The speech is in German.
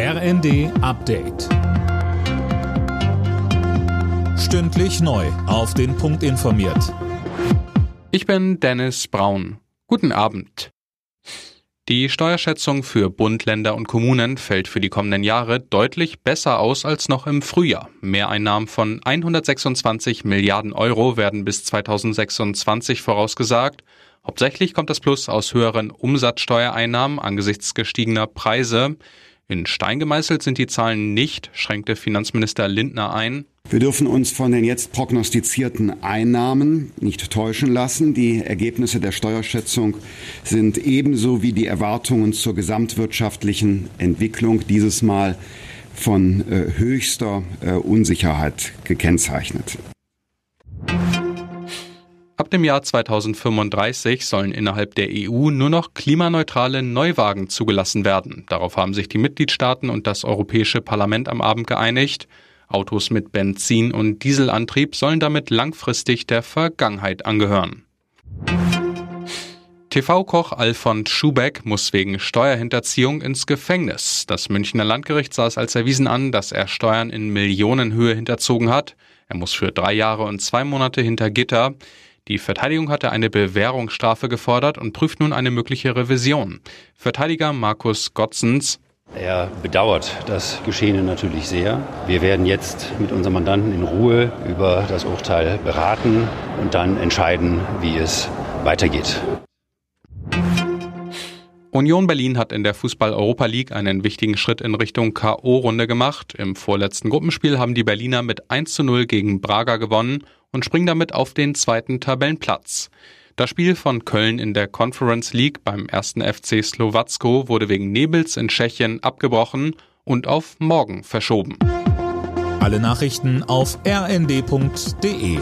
RND Update. Stündlich neu. Auf den Punkt informiert. Ich bin Dennis Braun. Guten Abend. Die Steuerschätzung für Bund, Länder und Kommunen fällt für die kommenden Jahre deutlich besser aus als noch im Frühjahr. Mehreinnahmen von 126 Milliarden Euro werden bis 2026 vorausgesagt. Hauptsächlich kommt das Plus aus höheren Umsatzsteuereinnahmen angesichts gestiegener Preise. In Stein gemeißelt sind die Zahlen nicht, schränkte Finanzminister Lindner ein. Wir dürfen uns von den jetzt prognostizierten Einnahmen nicht täuschen lassen. Die Ergebnisse der Steuerschätzung sind ebenso wie die Erwartungen zur gesamtwirtschaftlichen Entwicklung dieses Mal von äh, höchster äh, Unsicherheit gekennzeichnet. Ab dem Jahr 2035 sollen innerhalb der EU nur noch klimaneutrale Neuwagen zugelassen werden. Darauf haben sich die Mitgliedstaaten und das Europäische Parlament am Abend geeinigt. Autos mit Benzin- und Dieselantrieb sollen damit langfristig der Vergangenheit angehören. TV-Koch Alfons Schubeck muss wegen Steuerhinterziehung ins Gefängnis. Das Münchner Landgericht sah es als erwiesen an, dass er Steuern in Millionenhöhe hinterzogen hat. Er muss für drei Jahre und zwei Monate hinter Gitter. Die Verteidigung hatte eine Bewährungsstrafe gefordert und prüft nun eine mögliche Revision. Verteidiger Markus Gottsens er bedauert das Geschehene natürlich sehr. Wir werden jetzt mit unserem Mandanten in Ruhe über das Urteil beraten und dann entscheiden, wie es weitergeht. Union Berlin hat in der Fußball-Europa League einen wichtigen Schritt in Richtung K.O.-Runde gemacht. Im vorletzten Gruppenspiel haben die Berliner mit 1 zu 0 gegen Braga gewonnen und springen damit auf den zweiten Tabellenplatz. Das Spiel von Köln in der Conference League beim ersten FC Slowacko wurde wegen Nebels in Tschechien abgebrochen und auf morgen verschoben. Alle Nachrichten auf rnd.de